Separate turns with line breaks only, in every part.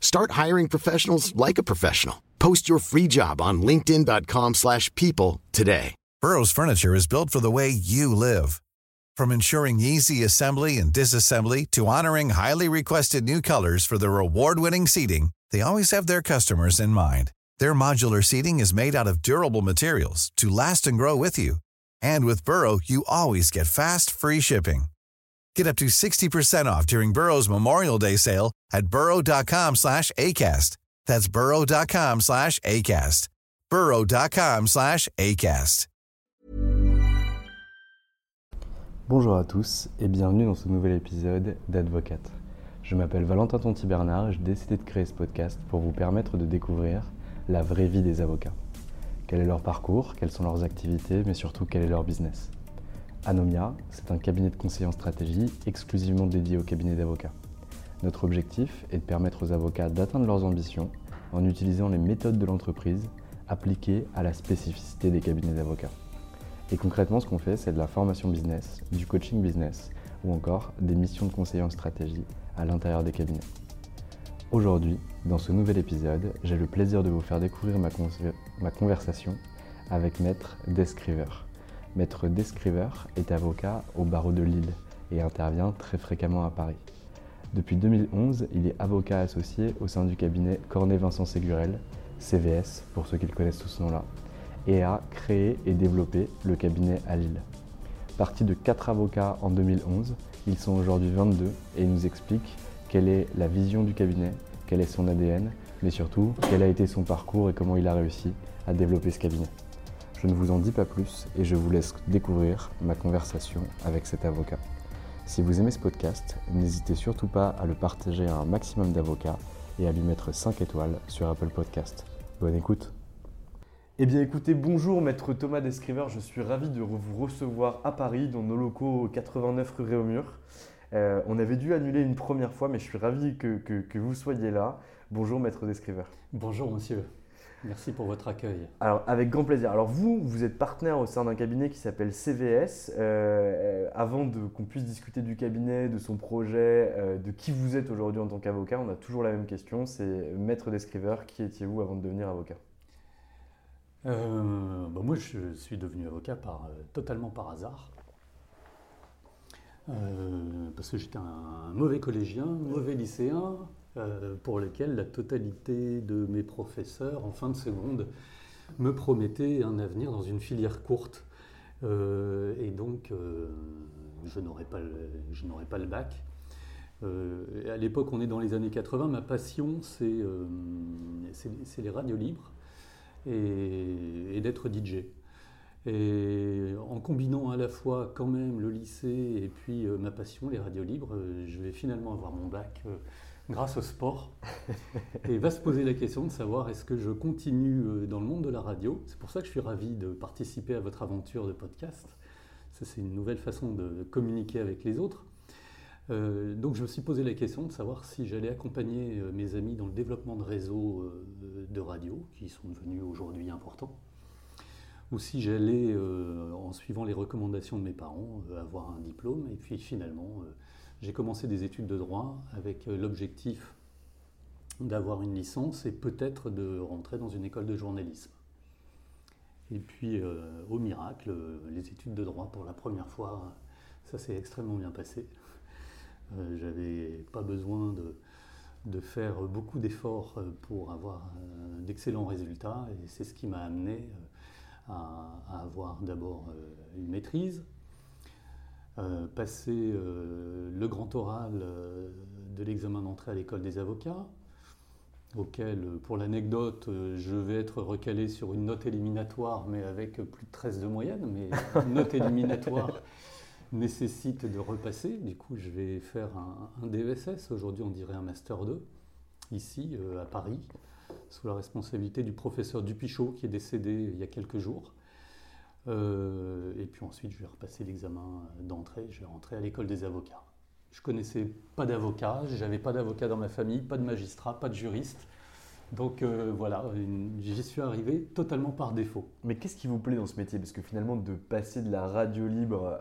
Start hiring professionals like a professional. Post your free job on linkedin.com/people slash people today.
Burrow's furniture is built for the way you live. From ensuring easy assembly and disassembly to honoring highly requested new colors for their award-winning seating, they always have their customers in mind. Their modular seating is made out of durable materials to last and grow with you. And with Burrow, you always get fast, free shipping. Get up to 60% off during Burrow's Memorial Day sale at burrow.com slash ACAST. That's burrow.com slash ACAST. burrow.com slash ACAST.
Bonjour à tous et bienvenue dans ce nouvel épisode d'Advocate. Je m'appelle Valentin Tonti-Bernard et j'ai décidé de créer ce podcast pour vous permettre de découvrir la vraie vie des avocats. Quel est leur parcours, quelles sont leurs activités, mais surtout quel est leur business. Anomia, c'est un cabinet de conseil en stratégie exclusivement dédié au cabinet d'avocats. Notre objectif est de permettre aux avocats d'atteindre leurs ambitions en utilisant les méthodes de l'entreprise appliquées à la spécificité des cabinets d'avocats. Et concrètement, ce qu'on fait, c'est de la formation business, du coaching business ou encore des missions de conseil en stratégie à l'intérieur des cabinets. Aujourd'hui, dans ce nouvel épisode, j'ai le plaisir de vous faire découvrir ma, ma conversation avec Maître Descriver. Maître Descriver est avocat au barreau de Lille et intervient très fréquemment à Paris. Depuis 2011, il est avocat associé au sein du cabinet Cornet-Vincent Ségurel, CVS pour ceux qui le connaissent sous ce nom-là, et a créé et développé le cabinet à Lille. Parti de 4 avocats en 2011, ils sont aujourd'hui 22 et il nous explique quelle est la vision du cabinet, quel est son ADN, mais surtout quel a été son parcours et comment il a réussi à développer ce cabinet. Je ne vous en dis pas plus et je vous laisse découvrir ma conversation avec cet avocat. Si vous aimez ce podcast, n'hésitez surtout pas à le partager à un maximum d'avocats et à lui mettre 5 étoiles sur Apple Podcast. Bonne écoute Eh bien écoutez, bonjour maître Thomas Descriver, je suis ravi de vous recevoir à Paris dans nos locaux 89 rue Réaumur. Euh, on avait dû annuler une première fois, mais je suis ravi que, que, que vous soyez là. Bonjour maître Descriver.
Bonjour monsieur. Merci pour votre accueil.
Alors, avec grand plaisir. Alors, vous, vous êtes partenaire au sein d'un cabinet qui s'appelle CVS. Euh, avant qu'on puisse discuter du cabinet, de son projet, euh, de qui vous êtes aujourd'hui en tant qu'avocat, on a toujours la même question c'est maître descriveur, qui étiez-vous avant de devenir avocat?
Euh, bah Moi, je suis devenu avocat par, totalement par hasard. parce que j'étais un mauvais collégien, mauvais lycéen, euh, pour lesquels la totalité de mes professeurs en fin de seconde me promettaient un avenir dans une filière courte. Euh, et donc, euh, je n'aurais pas, le bac. à l'époque, on est dans les années 80, ma passion, c'est les radios libres et d'être DJ. Et en combinant à la fois quand même le lycée et puis ma passion, les radios libres, je vais finalement avoir mon bac grâce au sport. et va se poser la question de savoir est-ce que je continue euh, dans le monde de la radio? C'est pour ça que je suis ravi de participer à votre aventure de podcast. Ça, c'est une nouvelle façon de communiquer avec les autres. Euh, donc je me suis posé la question de savoir si j'allais accompagner euh, mes amis dans le développement de réseaux de radio, qui sont devenus aujourd'hui importants, ou si j'allais, en suivant les recommandations de mes parents, avoir un diplôme, et puis finalement j'ai commencé des études de droit avec euh, l'objectif d'avoir une licence et peut-être de rentrer dans une école de journalisme. Et puis, euh, au miracle, les études de droit pour la première fois, ça s'est extrêmement bien passé. Euh, J'avais pas besoin de faire beaucoup d'efforts pour avoir d'excellents résultats et c'est ce qui m'a amené à, avoir d'abord une maîtrise, passer le grand oral de l'examen d'entrée à l'école des avocats, auquel, pour l'anecdote, je vais être recalé sur une note éliminatoire, mais avec plus de 13 de moyenne, mais une note éliminatoire nécessite de repasser. Du coup, je vais faire un, DESS. Aujourd'hui, on dirait un Master 2, ici, euh, à Paris, sous la responsabilité du professeur Dupichot, qui est décédé il y a quelques jours. Euh, et puis ensuite, je vais repasser l'examen d'entrée. Je vais rentrer à l'école des avocats. Je connaissais pas d'avocat, j'avais pas d'avocat dans ma famille, pas de magistrat, pas de juriste. Donc euh, voilà, j'y suis arrivé totalement par défaut.
Mais qu'est-ce qui vous plaît dans ce métier? Parce que finalement, de passer de la radio libre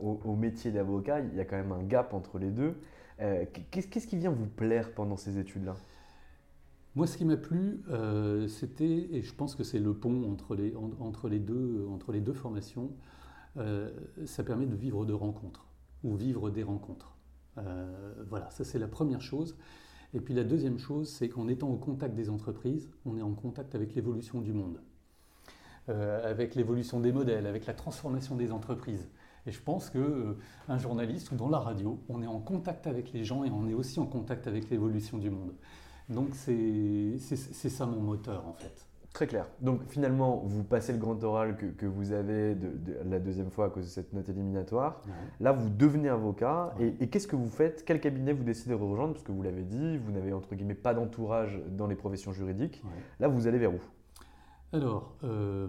au, métier d'avocat, il y a quand même un gap entre les deux. Euh, qu'est-ce qui vient vous plaire pendant ces études-là?
Moi, ce qui m'a plu, euh, c'était, et je pense que c'est le pont entre les, deux, formations, ça permet de vivre de rencontres, ou vivre des rencontres. voilà, ça c'est la première chose. Et puis la deuxième chose, c'est qu'en étant au contact des entreprises, on est en contact avec l'évolution du monde, euh, avec l'évolution des modèles, avec la transformation des entreprises. Et je pense qu'un euh, journaliste ou dans la radio, on est en contact avec les gens et on est aussi en contact avec l'évolution du monde. Donc c'est ça mon moteur en fait.
Très clair. Donc finalement, vous passez le grand oral que, vous avez de, la deuxième fois à cause de cette note éliminatoire. Là, vous devenez avocat. Et, qu'est-ce que vous faites? Quel cabinet vous décidez de rejoindre? Parce que vous l'avez dit, vous n'avez entre guillemets pas d'entourage dans les professions juridiques. Là, vous allez vers où?
Alors, euh,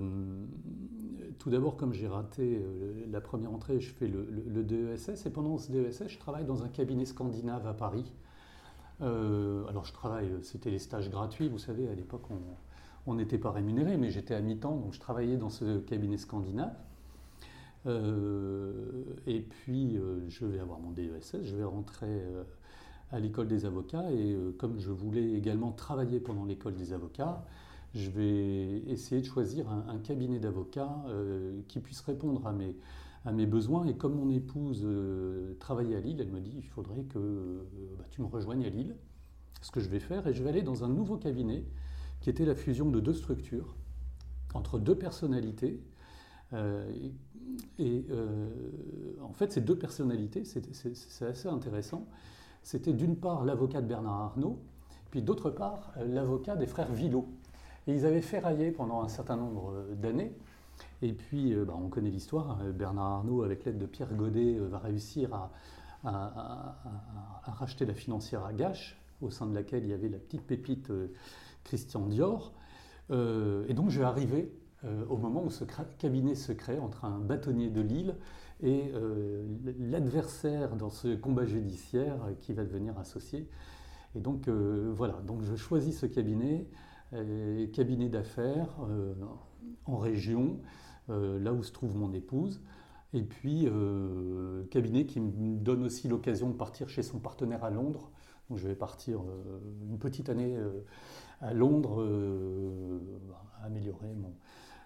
tout d'abord, comme j'ai raté euh, la première entrée, je fais le, DESS et pendant ce DESS, je travaille dans un cabinet scandinave à Paris. Euh, alors, je travaille, c'était les stages gratuits, vous savez, à l'époque, on, n'était pas rémunéré, mais j'étais à mi-temps, donc je travaillais dans ce cabinet scandinave. Euh, et puis, euh, je vais avoir mon DESS, je vais rentrer à l'école des avocats, et comme je voulais également travailler pendant l'école des avocats, je vais essayer de choisir un, cabinet d'avocats qui puisse répondre à mes, à mes besoins. Et comme mon épouse travaillait à Lille, elle me dit, il faudrait que bah, tu me rejoignes à Lille, ce que je vais faire, et je vais aller dans un nouveau cabinet qui était la fusion de deux structures entre deux personnalités. Euh, et euh, en fait, ces deux personnalités, c'est assez intéressant. C'était d'une part l'avocat de Bernard Arnault, puis d'autre part euh, l'avocat des frères Villot. Et ils avaient ferraillé pendant un certain nombre d'années. Et puis, bah, on connaît l'histoire. Hein. Bernard Arnault, avec l'aide de Pierre Godet, va réussir à, racheter la financière à Gache, au sein de laquelle il y avait la petite pépite Christian Dior. Euh, et donc je vais arriver euh, au moment où ce cabinet se crée entre un bâtonnier de Lille et euh, l'adversaire dans ce combat judiciaire qui va devenir associé. Et donc voilà, donc je choisis ce cabinet, cabinet d'affaires en région, là où se trouve mon épouse. Et puis, cabinet qui me donne aussi l'occasion de partir chez son partenaire à Londres. Donc, je vais partir une petite année à Londres euh, améliorer mon,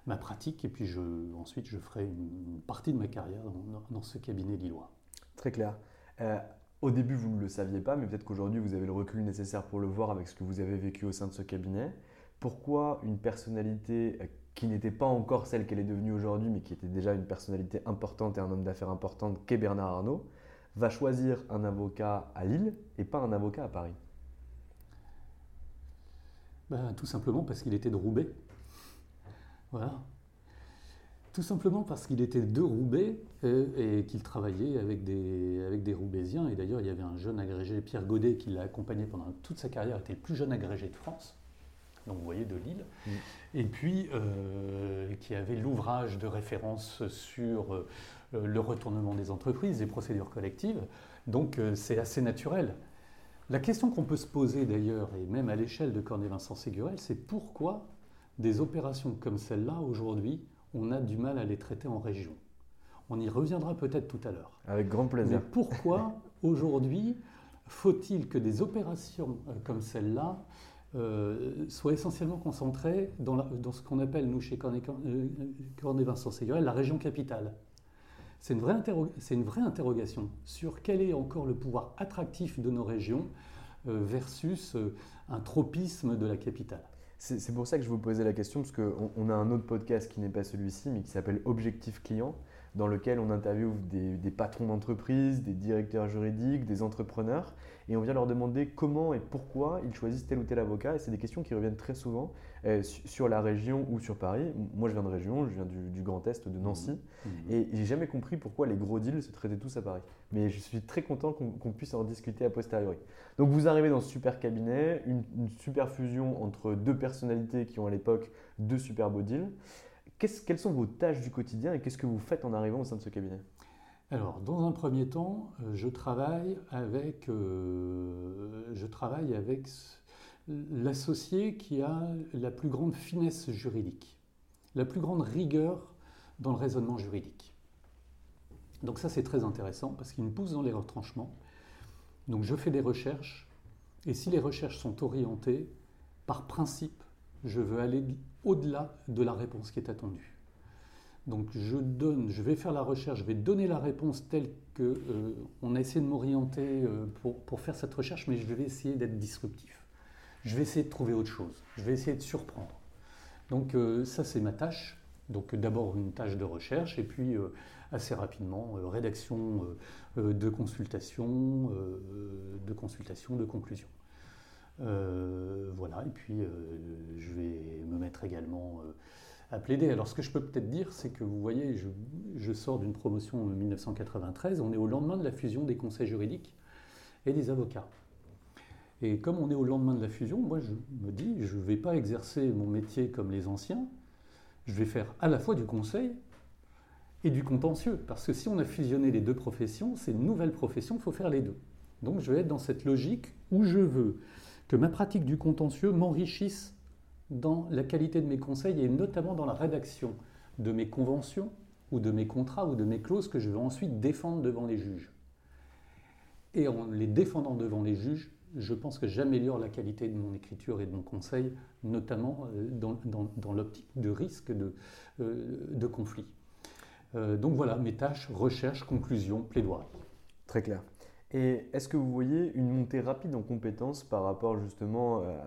ma pratique et puis je, ensuite je ferai une, partie de ma carrière dans, ce cabinet lillois.
Très clair. Euh, au début, vous ne le saviez pas, mais peut-être qu'aujourd'hui, vous avez le recul nécessaire pour le voir avec ce que vous avez vécu au sein de ce cabinet. Pourquoi une personnalité euh, qui n'était pas encore celle qu'elle est devenue aujourd'hui, mais qui était déjà une personnalité importante et un homme d'affaires important qu'est Bernard Arnault, va choisir un avocat à Lille et pas un avocat à Paris
ben, Tout simplement parce qu'il était de Roubaix. Voilà. Tout simplement parce qu'il était de Roubaix et, qu'il travaillait avec des, avec des Roubaisiens. Et d'ailleurs, il y avait un jeune agrégé, Pierre Godet, qui l'a accompagné pendant toute sa carrière, était le plus jeune agrégé de France, donc vous voyez, de Lille. Mm. Et puis, euh, qui avait l'ouvrage de référence sur euh, le retournement des entreprises, des procédures collectives. Donc, euh, c'est assez naturel. La question qu'on peut se poser d'ailleurs, et même à l'échelle de Cornet-Vincent Ségurel, c'est pourquoi des opérations comme celle-là, aujourd'hui, on a du mal à les traiter en région? On y reviendra peut-être tout à l'heure.
Avec grand plaisir.
Mais pourquoi aujourd'hui faut-il que des opérations comme celle-là euh, soient essentiellement concentrées dans, ce qu'on appelle, nous, chez Cornet-Vincent Ségurel, la région capitale c'est une, vraie une vraie interrogation sur quel est encore le pouvoir attractif de nos régions euh, versus euh, un tropisme de la capitale.
C'est pour ça que je vous posais la question, parce qu'on on a un autre podcast qui n'est pas celui-ci, mais qui s'appelle Objectif Client, dans lequel on interviewe des, patrons d'entreprise, des directeurs juridiques, des entrepreneurs, et on vient leur demander comment et pourquoi ils choisissent tel ou tel avocat. Et c'est des questions qui reviennent très souvent euh, sur la région ou sur Paris. Moi, je viens de région, je viens du, Grand Est de Nancy, mmh. Mmh. et j'ai jamais compris pourquoi les gros deals se traitaient tous à Paris. Mais je suis très content qu'on puisse en discuter a posteriori. Donc, vous arrivez dans ce super cabinet, une, une super fusion entre deux personnalités qui ont à l'époque deux super beaux deals quelles sont vos tâches du quotidien et qu'est-ce que vous faites en arrivant au sein de ce cabinet?
Alors, dans un premier temps, euh, je travaille avec, euh, je travaille avec l'associé qui a la plus grande finesse juridique, la plus grande rigueur dans le raisonnement juridique. Donc ça, c'est très intéressant parce qu'il me pousse dans les retranchements. Donc je fais des recherches et si les recherches sont orientées, par principe, je veux aller au-delà de la réponse qui est attendue. Donc je donne, je vais faire la recherche, je vais donner la réponse telle que euh, on a essayé de m'orienter euh, pour, faire cette recherche, mais je vais essayer d'être disruptif. Je vais essayer de trouver autre chose. Je vais essayer de surprendre. Donc euh, ça c'est ma tâche. Donc d'abord une tâche de recherche et puis assez rapidement rédaction de consultation, de consultation, de conclusion. Euh, voilà, et puis euh, je vais me mettre également euh, à plaider. Alors ce que je peux peut-être dire, c'est que vous voyez, je, sors d'une promotion en 1993, on est au lendemain de la fusion des conseils juridiques et des avocats. Et comme on est au lendemain de la fusion, moi je me dis, je ne vais pas exercer mon métier comme les anciens, je vais faire à la fois du conseil et du contentieux. Parce que si on a fusionné les deux professions, c'est une nouvelle profession, il faut faire les deux. Donc je vais être dans cette logique où je veux que ma pratique du contentieux m'enrichisse dans la qualité de mes conseils et notamment dans la rédaction de mes conventions ou de mes contrats ou de mes clauses que je vais ensuite défendre devant les juges. Et en les défendant devant les juges, je pense que j'améliore la qualité de mon écriture et de mon conseil, notamment euh, dans, l'optique de risque de, euh, conflit. Euh, donc voilà, mes tâches, recherche, conclusion, plaidoirie.
Très clair. Et est-ce que vous voyez une montée rapide en compétences par rapport justement euh,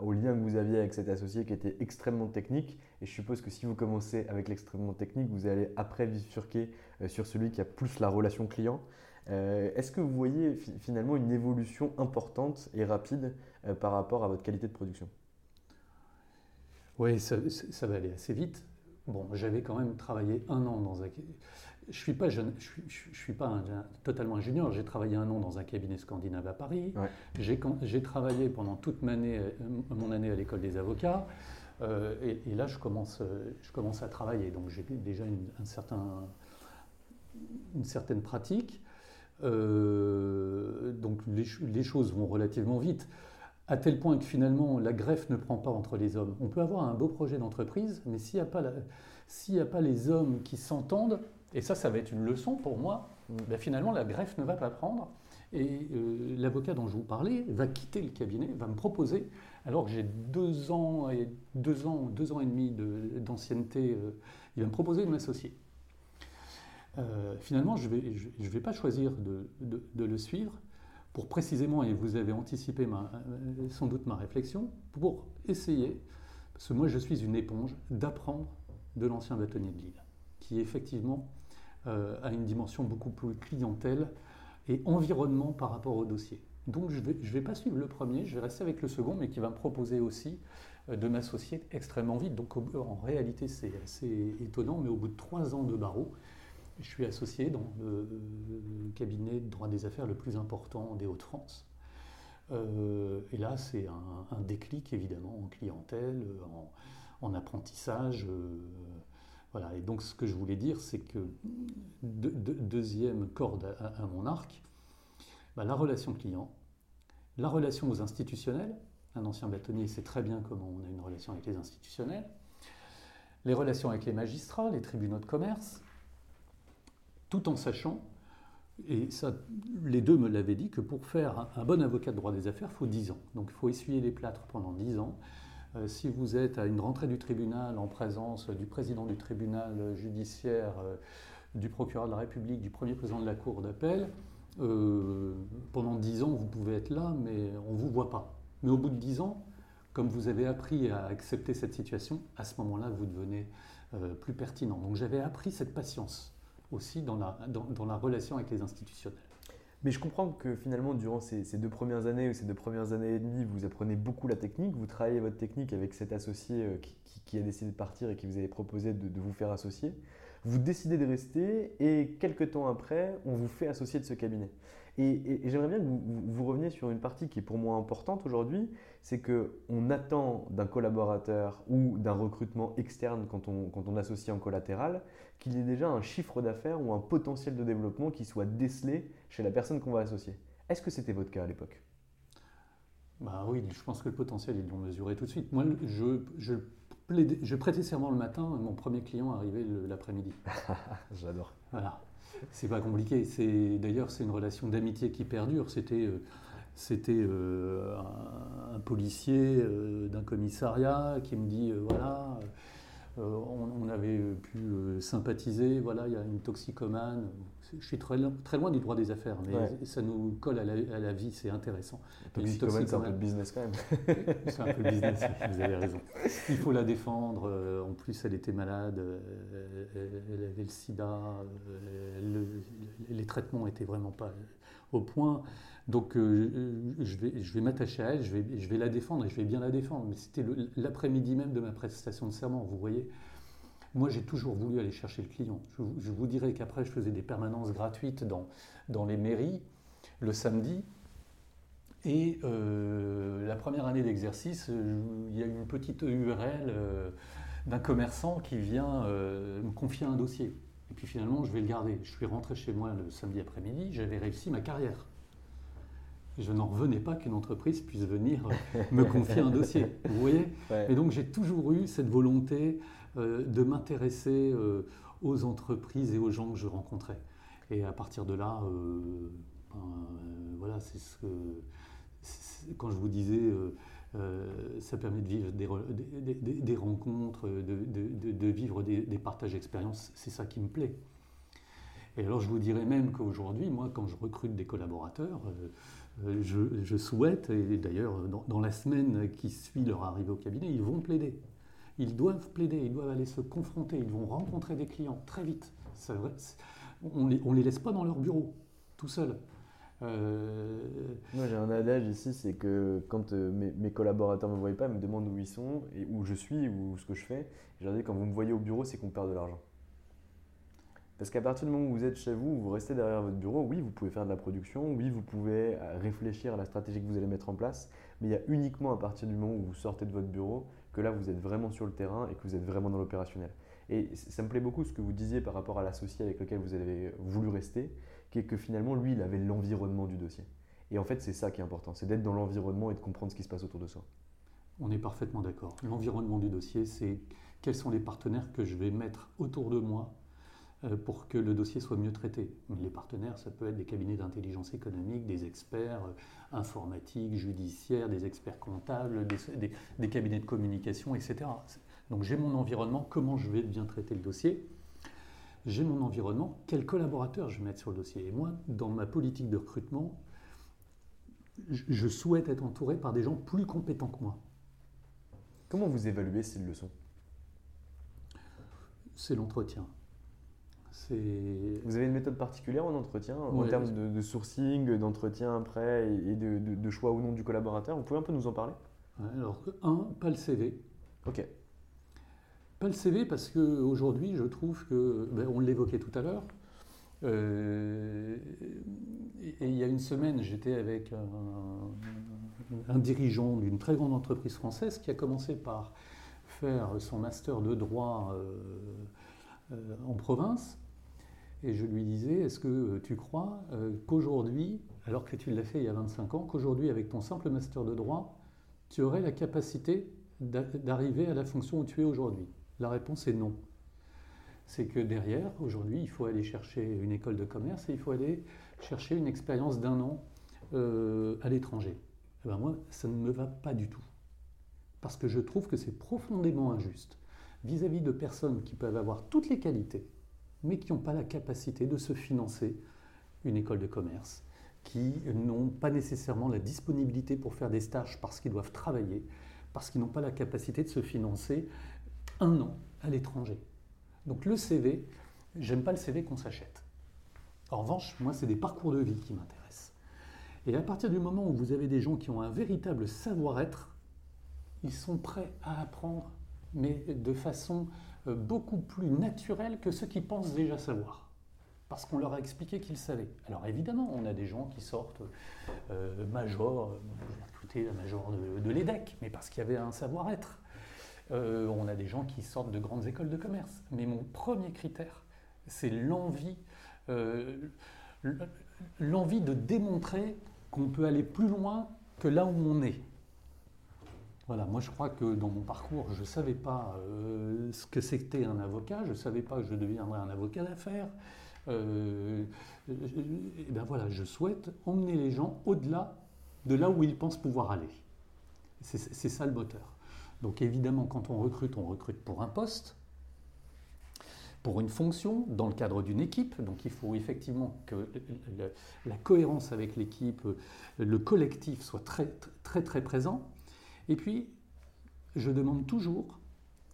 au lien que vous aviez avec cet associé qui était extrêmement technique? Et je suppose que si vous commencez avec l'extrêmement technique, vous allez après bifurquer euh, sur celui qui a plus la relation client. Euh, est-ce que vous voyez finalement une évolution importante et rapide par rapport à votre qualité de production?
Oui, ça, ça, va aller assez vite. Bon, j'avais quand même travaillé un an dans un je suis pas jeune, je suis, suis pas totalement ingénieur. J'ai travaillé un an dans un cabinet scandinave à Paris. J'ai travaillé pendant toute mon année, euh, mon année à l'école des avocats. Euh, et, là, je commence, je commence à travailler. Donc, j'ai déjà une, un certain, une certaine pratique. Euh, donc, les, les, choses vont relativement vite. À tel point que finalement, la greffe ne prend pas entre les hommes. On peut avoir un beau projet d'entreprise, mais s'il n'y a, pas a pas les hommes qui s'entendent, et ça, ça va être une leçon pour moi. Ben, finalement, la greffe ne va pas prendre. Et euh, l'avocat dont je vous parlais va quitter le cabinet, va me proposer, alors que j'ai deux ans et deux ans, deux ans et demi d'ancienneté, euh, il va me proposer de m'associer. Euh, finalement, je ne vais, je, vais pas choisir de, de, le suivre pour précisément, et vous avez anticipé ma, sans doute ma réflexion, pour essayer, parce que moi je suis une éponge, d'apprendre de l'ancien bâtonnier de Lille, qui effectivement à une dimension beaucoup plus clientèle et environnement par rapport au dossier. Donc je ne vais pas suivre le premier, je vais rester avec le second, mais qui va me proposer aussi euh, de m'associer extrêmement vite. Donc en réalité c'est assez étonnant, mais au bout de trois ans de barreau, je suis associé dans le cabinet de droit des affaires le plus important des Hauts-de-France. Euh, et là, c'est un, déclic évidemment en clientèle, en, apprentissage. Voilà, et donc ce que je voulais dire, c'est que deuxième corde à, mon arc, bah, la relation client, la relation aux institutionnels, un ancien bâtonnier sait très bien comment on a une relation avec les institutionnels, les relations avec les magistrats, les tribunaux de commerce, tout en sachant, et ça, les deux me l'avaient dit, que pour faire un, bon avocat de droit des affaires, il faut 10 ans. Donc il faut essuyer les plâtres pendant 10 ans. Euh, si vous êtes à une rentrée du tribunal en présence du président du tribunal judiciaire, euh, du procureur de la République, du premier président de la Cour d'appel, euh, pendant dix ans, vous pouvez être là, mais on ne vous voit pas. Mais au bout de dix ans, comme vous avez appris à accepter cette situation, à ce moment-là, vous devenez plus pertinent. Donc j'avais appris cette patience aussi dans la, dans, la relation avec les institutionnels.
Mais je comprends que finalement, durant ces, deux premières années ou ces deux premières années et demie, vous apprenez beaucoup la technique, vous travaillez votre technique avec cet associé euh, qui, a décidé de partir et qui vous avait proposé de, vous faire associer. Vous décidez de rester et quelques temps après, on vous fait associer de ce cabinet. Et, j'aimerais bien que vous, reveniez sur une partie qui est pour moi importante aujourd'hui, c'est qu'on attend d'un collaborateur ou d'un recrutement externe quand on, quand on associe en collatéral qu'il y ait déjà un chiffre d'affaires ou un potentiel de développement qui soit décelé chez la personne qu'on va associer. Est-ce que c'était votre cas à l'époque?
Bah oui, je pense que le potentiel, ils l'ont mesuré tout de suite. Moi, je, je, je prêtais serment le matin, mon premier client arrivait l'après-midi.
J'adore.
Voilà. C'est pas compliqué. C'est d'ailleurs c'est une relation d'amitié qui perdure. C'était euh, c'était euh, un, policier euh, d'un commissariat qui me dit voilà on, avait pu sympathiser voilà il y a une toxicomane je suis très, très loin du droit des affaires, mais ça nous colle à la, vie, c'est intéressant.
Toxicomane, c'est un peu de business quand même.
c'est un peu de business, vous avez raison. Il faut la défendre. Euh, en plus, elle était malade, euh, elle avait le sida, euh, les traitements n'étaient vraiment pas au point. Donc, je vais, je vais m'attacher à elle, je vais, je vais la défendre et je vais bien la défendre. Mais c'était l'après-midi même de ma prestation de serment, vous voyez. Moi, j'ai toujours voulu aller chercher le client. Je, vous dirais qu'après, je faisais des permanences gratuites dans, dans les mairies le samedi. Et euh, la première année d'exercice, il y a une petite URL euh, d'un commerçant qui vient euh, me confier un dossier. Et puis finalement, je vais le garder. Je suis rentré chez moi le samedi après-midi, j'avais réussi ma carrière. Je n'en revenais pas qu'une entreprise puisse venir me confier un dossier. Vous voyez? Et donc j'ai toujours eu cette volonté euh, de m'intéresser euh, aux entreprises et aux gens que je rencontrais. Et à partir de là, euh, ben, voilà, c'est ce que. Quand je vous disais, ça permet de vivre des, rencontres, de, vivre des, partages d'expériences, c'est ça qui me plaît. Et alors je vous dirais même qu'aujourd'hui, moi, quand je recrute des collaborateurs, je, souhaite, et d'ailleurs dans, la semaine qui suit leur arrivée au cabinet, ils vont plaider. Ils doivent plaider, ils doivent aller se confronter, ils vont rencontrer des clients très vite. on ne les, on les laisse pas dans leur bureau, tout seuls.
Euh, Moi j'ai un adage ici, c'est que quand euh, mes, collaborateurs ne me voient pas, ils me demandent où ils sont, et où je suis, ou ce que je fais. Je leur dis quand vous me voyez au bureau, c'est qu'on perd de l'argent. Parce qu'à partir du moment où vous êtes chez vous, vous restez derrière votre bureau, oui, vous pouvez faire de la production, oui, vous pouvez euh, réfléchir à la stratégie que vous allez mettre en place, mais il y a uniquement à partir du moment où vous sortez de votre bureau que là, vous êtes vraiment sur le terrain et que vous êtes vraiment dans l'opérationnel. Et ça me plaît beaucoup ce que vous disiez par rapport à l'associé avec lequel vous avez voulu rester, qui est que finalement, lui, il avait l'environnement du dossier. Et en fait, c'est ça qui est important, c'est d'être dans l'environnement et de comprendre ce qui se passe autour de soi.
On est parfaitement d'accord. L'environnement du dossier, c'est quels sont les partenaires que je vais mettre autour de moi pour que le dossier soit mieux traité. Les partenaires, ça peut être des cabinets d'intelligence économique, des experts euh, informatiques, judiciaires, des experts comptables, des, cabinets de communication, etc. Donc j'ai mon environnement, comment je vais bien traiter le dossier j'ai mon environnement, quels collaborateurs je vais mettre sur le dossier. Et moi, dans ma politique de recrutement, je souhaite être entouré par des gens plus compétents que moi.
Comment vous évaluez s'ils le sont
C'est l'entretien.
Vous avez une méthode particulière en entretien, en termes de, sourcing, d'entretien après et de, choix ou non du collaborateur? Vous pouvez un peu nous en parler?
Alors, un, pas le CV.
Ok.
Pas le CV parce qu'aujourd'hui, je trouve que, ben, on l'évoquait tout à l'heure, euh, et, il y a une semaine, j'étais avec un, dirigeant d'une très grande entreprise française qui a commencé par faire son master de droit euh, euh, en province et je lui disais, est-ce que euh, tu crois euh, qu'aujourd'hui, alors que tu l'as fait il y a 25 ans, qu'aujourd'hui, avec ton simple master de droit, tu aurais la capacité d'arriver à la fonction où tu es aujourd'hui? La réponse est non. C'est que derrière, aujourd'hui, il faut aller chercher une école de commerce et il faut aller chercher une expérience d'un an euh, à l'étranger. Eh ben moi, ça ne me va pas du tout. Parce que je trouve que c'est profondément injuste vis à -vis de personnes qui peuvent avoir toutes les qualités, mais qui n'ont pas la capacité de se financer une école de commerce, qui n'ont pas nécessairement la disponibilité pour faire des stages parce qu'ils doivent travailler, parce qu'ils n'ont pas la capacité de se financer un an à l'étranger. Donc le CV, j'aime pas le CV qu'on s'achète. En revanche, moi, c'est des parcours de vie qui m'intéressent. Et à partir du moment où vous avez des gens qui ont un véritable savoir-être, ils sont prêts à apprendre, mais de façon beaucoup plus naturelle que ceux qui pensent déjà savoir. Parce qu'on leur a expliqué qu'ils savaient. Alors évidemment, on a des gens qui sortent euh, major, euh, la major de, de mais parce qu'il y avait un savoir-être. Euh, on a des gens qui sortent de grandes écoles de commerce. Mais mon premier critère, c'est l'envie, euh, l'envie de démontrer qu'on peut aller plus loin que là où on est. Voilà, moi je crois que dans mon parcours, je ne savais pas euh, ce que c'était un avocat, je ne savais pas que je deviendrais un avocat d'affaires. Euh, et ben voilà, je souhaite emmener les gens au-delà de là où ils pensent pouvoir aller. C'est ça le moteur. Donc évidemment, quand on recrute, on recrute pour un poste, pour une fonction, dans le cadre d'une équipe. Donc il faut effectivement que la cohérence avec l'équipe, le collectif soit très très très présent. Et puis, je demande toujours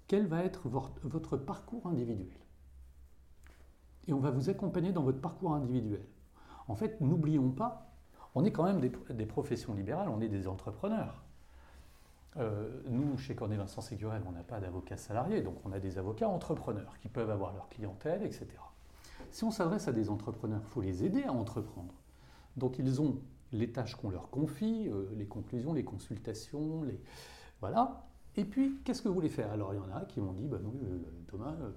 quel va être votre parcours individuel? Et on va vous accompagner dans votre parcours individuel. En fait, n'oublions pas, on est quand même des, des professions libérales, on est des entrepreneurs. Euh, nous, chez Cornet Vincent Ségurel, on n'a pas d'avocats salariés, donc on a des avocats entrepreneurs qui peuvent avoir leur clientèle, etc. Si on s'adresse à des entrepreneurs, il faut les aider à entreprendre. Donc ils ont les tâches qu'on leur confie, euh, les conclusions, les consultations, les... voilà. Et puis, qu'est-ce que vous voulez faire? Alors il y en a qui m'ont dit, bah, oui, euh, Thomas, euh,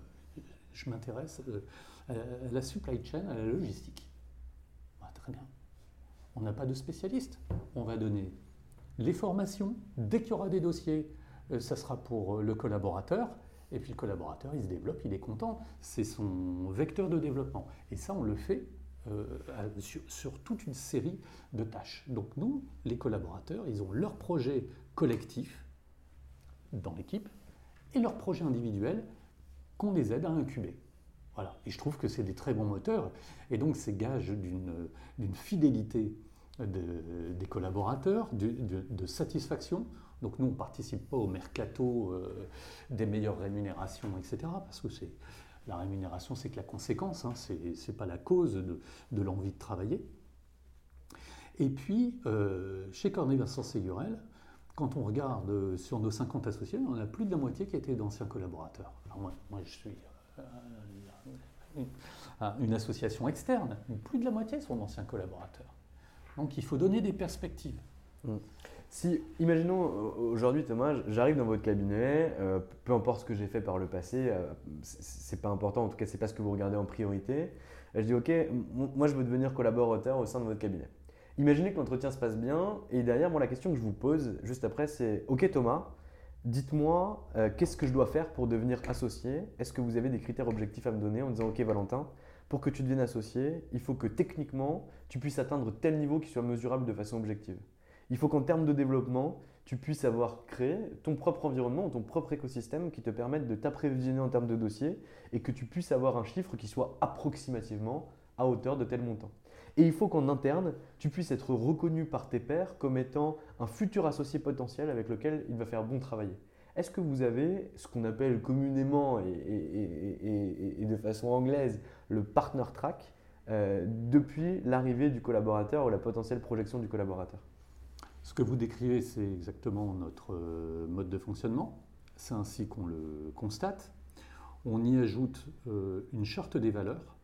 je m'intéresse euh, à la supply chain, à la logistique. Bah, très bien. On n'a pas de spécialiste. On va donner les formations. Dès qu'il y aura des dossiers, ça sera pour le collaborateur. Et puis le collaborateur, il se développe, il est content. C'est son vecteur de développement. Et ça, on le fait euh, sur, toute une série de tâches. Donc nous, les collaborateurs, ils ont leur projet collectif dans l'équipe et leur projet individuel qu'on les aide à incuber. Voilà. Et je trouve que c'est des très bons moteurs. Et donc, c'est gage d'une fidélité de- des collaborateurs, de satisfaction. Donc, nous, on ne participe pas au mercato euh, des meilleures rémunérations, etc. Parce que c'est la rémunération, c'est que la conséquence, hein, c'est n'est pas la cause de, l'envie de travailler. Et puis, euh, chez Cornet Vincent Ségurel, quand on regarde euh, sur nos 50 associés, on a plus de la moitié qui étaient d'anciens collaborateurs. Moi, je suis euh, une, association externe, plus de la moitié sont d'anciens collaborateurs. Donc il faut donner des perspectives.
Si, imaginons aujourd'hui Thomas, j'arrive dans votre cabinet, euh, peu importe ce que j'ai fait par le passé, euh, c'est- pas important, en tout cas c'est pas ce que vous regardez en priorité. Je dis ok, moi je veux devenir collaborateur au sein de votre cabinet. Imaginez que l'entretien se passe bien et derrière moi la question que je vous pose juste après c'est ok Thomas, dites-moi euh, qu'est-ce que je dois faire pour devenir associé? Est-ce que vous avez des critères objectifs à me donner en disant ok Valentin, pour que tu deviennes associé, il faut que techniquement tu puisses atteindre tel niveau qui soit mesurable de façon objective? Il faut qu'en termes de développement, tu puisses avoir créé ton propre environnement, ton propre écosystème qui te permette de t'apprévisionner en termes de dossiers et que tu puisses avoir un chiffre qui soit approximativement à hauteur de tel montant. Et il faut qu'en interne, tu puisses être reconnu par tes pairs comme étant un futur associé potentiel avec lequel il va faire bon travailler. Est-ce que vous avez ce qu'on appelle communément et, de façon anglaise le partner track euh, depuis l'arrivée du collaborateur ou la potentielle projection du collaborateur?
Ce que vous décrivez, c'est exactement notre euh, mode de fonctionnement. C'est ainsi qu'on le constate. On y ajoute euh, une charte des valeurs.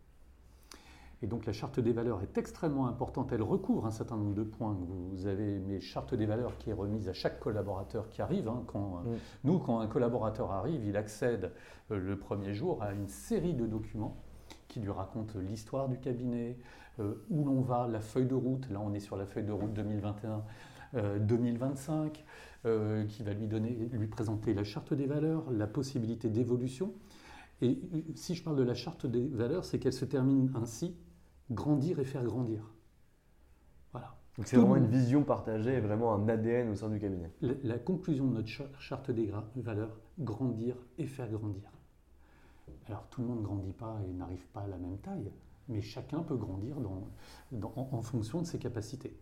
Et donc la charte des valeurs est extrêmement importante. Elle recouvre un certain nombre de points. Vous avez mes chartes des valeurs qui est remise à chaque collaborateur qui arrive. hein. Quand, euh,
Mm.
Nous, quand un collaborateur arrive, il accède le premier jour à une série de documents qui lui racontent l'histoire du cabinet, euh, où l'on va, la feuille de route. Là, on est sur la feuille de route 2021. Euh, 2025, euh, qui va lui, donner, lui présenter la charte des valeurs, la possibilité d'évolution. Et euh, si je parle de la charte des valeurs, c'est qu'elle se termine ainsi, grandir et faire grandir. Voilà.
Donc c'est vraiment une vision partagée et vraiment un ADN au sein du cabinet.
La, la conclusion de notre cha- charte des valeurs, grandir et faire grandir. Alors tout le monde ne grandit pas et n'arrive pas à la même taille, mais chacun peut grandir dans- dans- en, en fonction de ses capacités.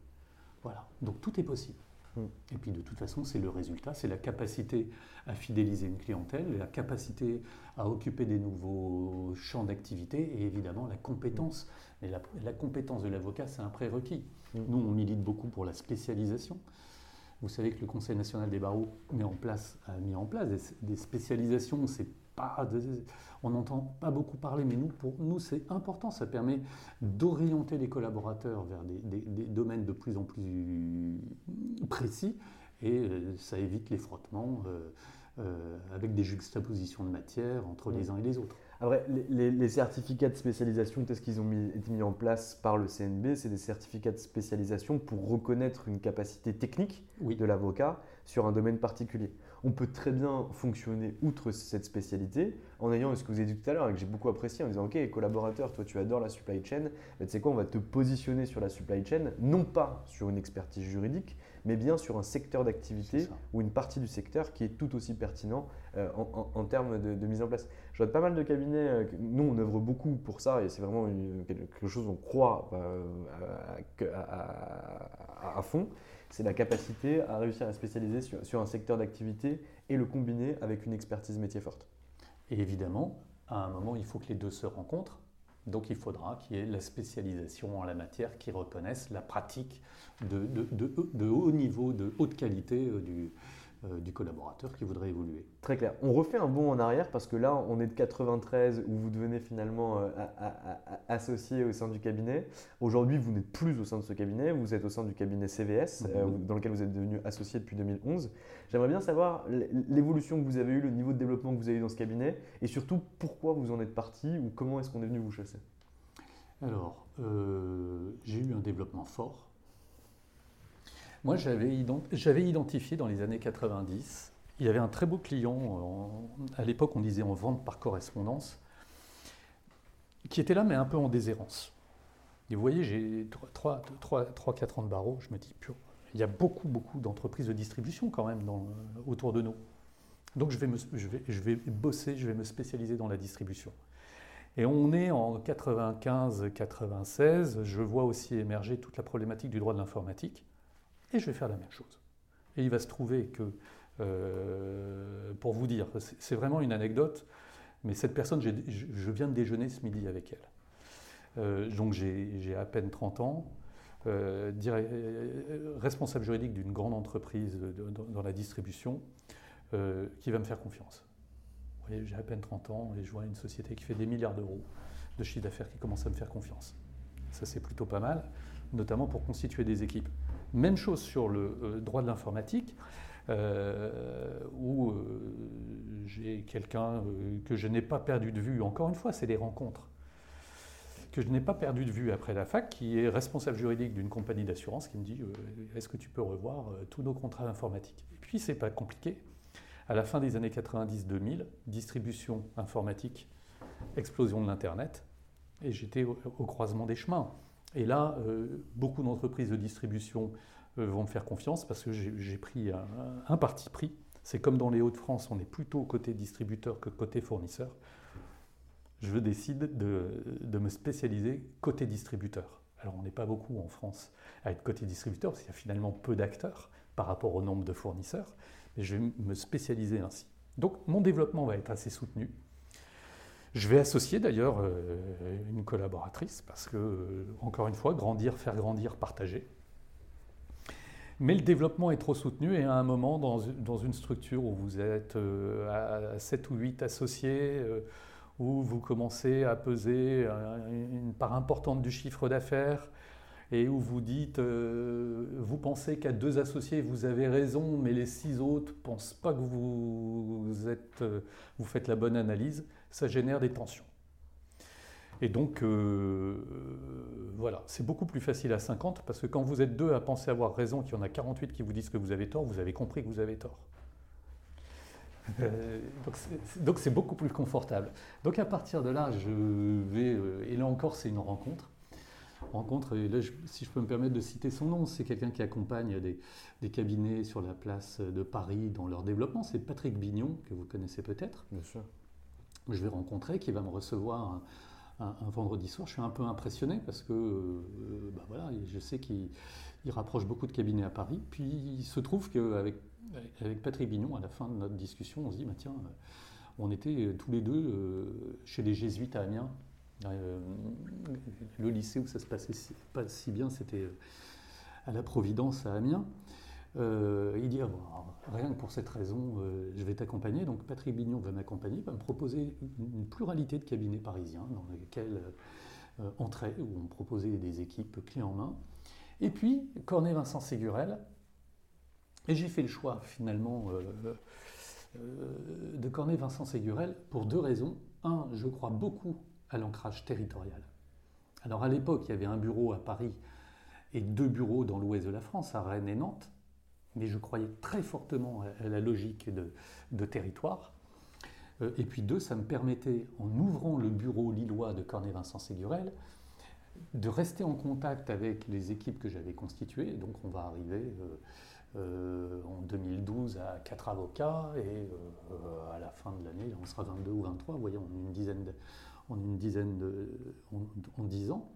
Voilà, donc tout est possible. Mm. Et puis de toute façon, c'est le résultat, c'est la capacité à fidéliser une clientèle, la capacité à occuper des nouveaux champs d'activité et évidemment la compétence. Mais la, compétence de l'avocat, c'est un prérequis. Mm. Nous, on milite beaucoup pour la spécialisation. Vous savez que le Conseil national des barreaux met en place, a mis en place des, des spécialisations. C'est pas on n'entend pas beaucoup parler, mais nous, pour nous, c'est important. Ça permet d'orienter les collaborateurs vers des, domaines de plus en plus précis et euh, ça évite les frottements euh, euh, avec des juxtapositions de matière entre les uns et les autres.
Après, les, certificats de spécialisation, qu'est-ce qu'ils ont été mis en place par le CNB C'est des certificats de spécialisation pour reconnaître une capacité technique de l'avocat sur un domaine particulier on peut très bien fonctionner outre cette spécialité en ayant ce que vous avez dit tout à l'heure et que j'ai beaucoup apprécié en disant ok collaborateur toi tu adores la supply chain mais tu sais quoi on va te positionner sur la supply chain non pas sur une expertise juridique mais bien sur un secteur d'activité ou une partie du secteur qui est tout aussi pertinent euh, en, termes de, mise en place. Je vois pas mal de cabinets, euh, nous on œuvre beaucoup pour ça et c'est vraiment quelque chose qu'on croit euh, à, fond c'est la capacité à réussir à spécialiser sur, un secteur d'activité et le combiner avec une expertise métier forte.
Et évidemment, à un moment, il faut que les deux se rencontrent. Donc il faudra qu'il y ait la spécialisation en la matière qui reconnaisse la pratique de, de haut niveau, de haute qualité euh, du, du collaborateur qui voudrait évoluer.
Très clair. On refait un bond en arrière parce que là, on est de 93 où vous devenez finalement euh, associé au sein du cabinet. Aujourd'hui, vous n'êtes plus au sein de ce cabinet, vous êtes au sein du cabinet CVS, mhm. euh, dans lequel vous êtes devenu associé depuis 2011. J'aimerais bien savoir l'évolution que vous avez eue, le niveau de développement que vous avez eu dans ce cabinet et surtout pourquoi vous en êtes parti ou comment est-ce qu'on est venu vous chasser?
Alors, j'ai eu un développement fort moi, j'avais identifié dans les années 90, il y avait un très beau client, à l'époque on disait en vente par correspondance, qui était là mais un peu en déshérence. Et vous voyez, j'ai 3-4 ans de barreau, je me dis, il y a beaucoup, beaucoup d'entreprises de distribution quand même autour de nous. Donc je vais, je, vais, bosser, je vais me spécialiser dans la distribution. Et on est en 95-96, je vois aussi émerger toute la problématique du droit de l'informatique. Et je vais faire la même chose. Et il va se trouver que, euh, pour vous dire, c'est vraiment une anecdote, mais cette personne, je viens de déjeuner ce midi avec elle. Euh, donc j'ai à peine 30 ans, euh, responsable juridique d'une grande entreprise dans la distribution, qui va me faire confiance. J'ai à peine 30 ans et je vois une société qui fait des milliards d'euros de chiffre d'affaires qui commence à me faire confiance. Ça, c'est plutôt pas mal, notamment pour constituer des équipes. Même chose sur le euh, droit de l'informatique, euh, où euh, j'ai quelqu'un que je n'ai pas perdu de vue. Encore une fois, c'est des rencontres que je n'ai pas perdu de vue après la fac, qui est responsable juridique d'une compagnie d'assurance, qui me dit Est-ce que tu peux revoir tous nos contrats informatiques? Et puis, c'est pas compliqué. À la fin des années 90-2000, distribution informatique, explosion de l'Internet, et j'étais au croisement des chemins. Et là, euh, beaucoup d'entreprises de distribution euh, vont me faire confiance parce que j'ai pris un, parti pris. C'est comme dans les Hauts-de-France, on est plutôt côté distributeur que côté fournisseur. Je décide de, me spécialiser côté distributeur. Alors on n'est pas beaucoup en France à être côté distributeur parce qu'il y a finalement peu d'acteurs par rapport au nombre de fournisseurs, mais je vais me spécialiser ainsi. Donc mon développement va être assez soutenu. Je vais associer d'ailleurs euh, une collaboratrice parce que, euh, encore une fois, grandir, faire grandir, partager. Mais le développement est trop soutenu et à un moment, dans, une structure où vous êtes euh, à 7 ou 8 associés, où vous commencez à peser une part importante du chiffre d'affaires, et où vous dites, vous pensez qu'à deux associés, vous avez raison, mais les six autres ne pensent pas que vous, êtes, vous faites la bonne analyse, ça génère des tensions. Et donc, euh, voilà, c'est beaucoup plus facile à 50 parce que quand vous êtes deux à penser avoir raison, qu'il y en a 48 qui vous disent que vous avez tort, vous avez compris que vous avez tort. Euh, donc c'est beaucoup plus confortable. Donc à partir de là, je vais, euh, et là encore c'est une rencontre. Rencontre, et là si je peux me permettre de citer son nom, c'est quelqu'un qui accompagne des, des, cabinets sur la place de Paris dans leur développement, c'est Patrick Bignon, que vous connaissez peut-être.
Bien sûr
je vais rencontrer, qui va me recevoir un, vendredi soir, je suis un peu impressionné parce que bah voilà, je sais qu'il rapproche beaucoup de cabinets à Paris. Puis il se trouve qu'avec avec Patrick Bignon, à la fin de notre discussion, on se dit, bah, tiens, on était tous les deux chez les jésuites à Amiens. le lycée où ça se passait pas si bien, c'était à la Providence à Amiens. Euh, il dit ah, rien que pour cette raison, euh, je vais t'accompagner. Donc Patrick Bignon va m'accompagner, va me proposer une, pluralité de cabinets parisiens dans lesquels euh, entrer, où on proposait des équipes clés en main. Et puis Cornet Vincent Ségurel. Et j'ai fait le choix finalement de Cornet Vincent Ségurel pour deux raisons. Un, je crois beaucoup à l'ancrage territorial. Alors à l'époque, il y avait un bureau à Paris et deux bureaux dans l'ouest de la France, à Rennes et Nantes mais je croyais très fortement à la logique de, territoire. Euh, et puis deux, ça me permettait, en ouvrant le bureau lillois de Cornet-Vincent Ségurel, de rester en contact avec les équipes que j'avais constituées. Donc on va arriver euh, euh, en 2012 à quatre avocats et à la fin de l'année, on sera 22 ou 23, vous voyez, en une dizaine, en, une dizaine de, en, 10 ans.